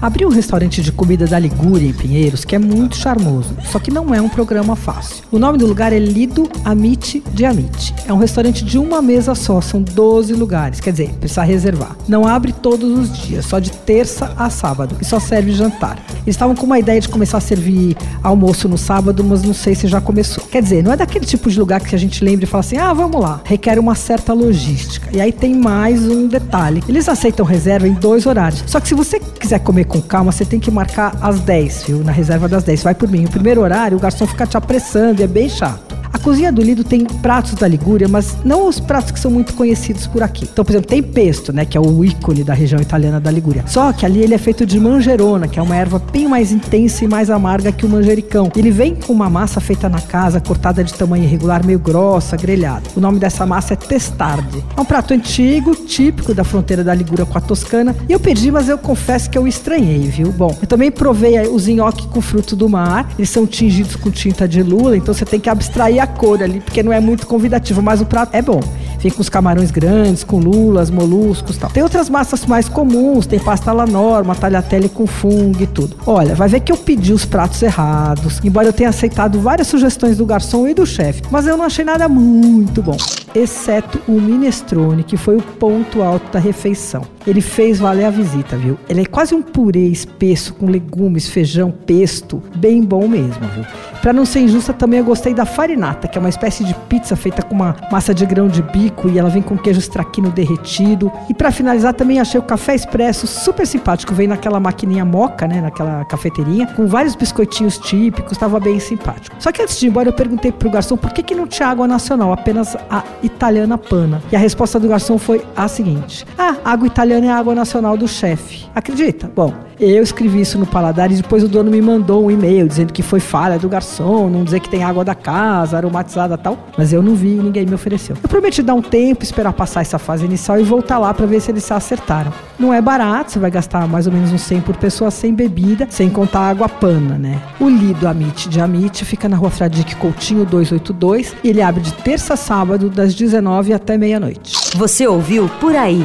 Abriu um restaurante de comida da Ligúria em Pinheiros que é muito charmoso, só que não é um programa fácil. O nome do lugar é Lido Amite de Amite. É um restaurante de uma mesa só, são 12 lugares, quer dizer, precisa reservar. Não abre todos os dias, só de terça a sábado e só serve jantar. Eles estavam com uma ideia de começar a servir almoço no sábado, mas não sei se já começou. Quer dizer, não é daquele tipo de lugar que a gente lembra e fala assim: ah, vamos lá. Requer uma certa logística. E aí tem mais um detalhe: eles aceitam reserva em dois horários. Só que se você quiser comer com calma, você tem que marcar às 10, viu? Na reserva das 10. Vai por mim. O primeiro horário, o garçom fica te apressando e é bem chato. Cozinha do Lido tem pratos da Ligúria, mas não os pratos que são muito conhecidos por aqui. Então, por exemplo, tem pesto, né, que é o ícone da região italiana da Ligúria. Só que ali ele é feito de manjerona, que é uma erva bem mais intensa e mais amarga que o manjericão. Ele vem com uma massa feita na casa, cortada de tamanho irregular, meio grossa, grelhada. O nome dessa massa é testarde. É um prato antigo, típico da fronteira da Ligúria com a Toscana. E eu pedi, mas eu confesso que eu estranhei, viu? Bom, eu também provei os nhoque com fruto do mar. Eles são tingidos com tinta de lula, então você tem que abstrair a cor ali, porque não é muito convidativo, mas o prato é bom. Vem com os camarões grandes, com lulas, moluscos tal. Tem outras massas mais comuns, tem pasta la norma, talhatelle com fungo e tudo. Olha, vai ver que eu pedi os pratos errados, embora eu tenha aceitado várias sugestões do garçom e do chefe, mas eu não achei nada muito bom exceto o minestrone, que foi o ponto alto da refeição. Ele fez valer a visita, viu? Ele é quase um purê espesso com legumes, feijão, pesto, bem bom mesmo, viu? Para não ser injusta, também eu gostei da farinata, que é uma espécie de pizza feita com uma massa de grão de bico e ela vem com queijo straquino derretido. E para finalizar, também achei o café expresso super simpático, vem naquela maquininha moca, né, naquela cafeteirinha, com vários biscoitinhos típicos, estava bem simpático. Só que antes de ir embora, eu perguntei pro garçom por que que não tinha água nacional, apenas a italiana pana. E a resposta do garçom foi a seguinte: Ah, água italiana é a água nacional do chefe. Acredita? Bom, eu escrevi isso no paladar e depois o dono me mandou um e-mail dizendo que foi falha do garçom, não dizer que tem água da casa, aromatizada tal. Mas eu não vi e ninguém me ofereceu. Eu prometi dar um tempo, esperar passar essa fase inicial e voltar lá para ver se eles se acertaram. Não é barato, você vai gastar mais ou menos uns 100 por pessoa sem bebida, sem contar água pana, né? O Lido Amit de Amit fica na rua Fradique Coutinho 282 e ele abre de terça a sábado das 19 até meia-noite. Você ouviu Por Aí.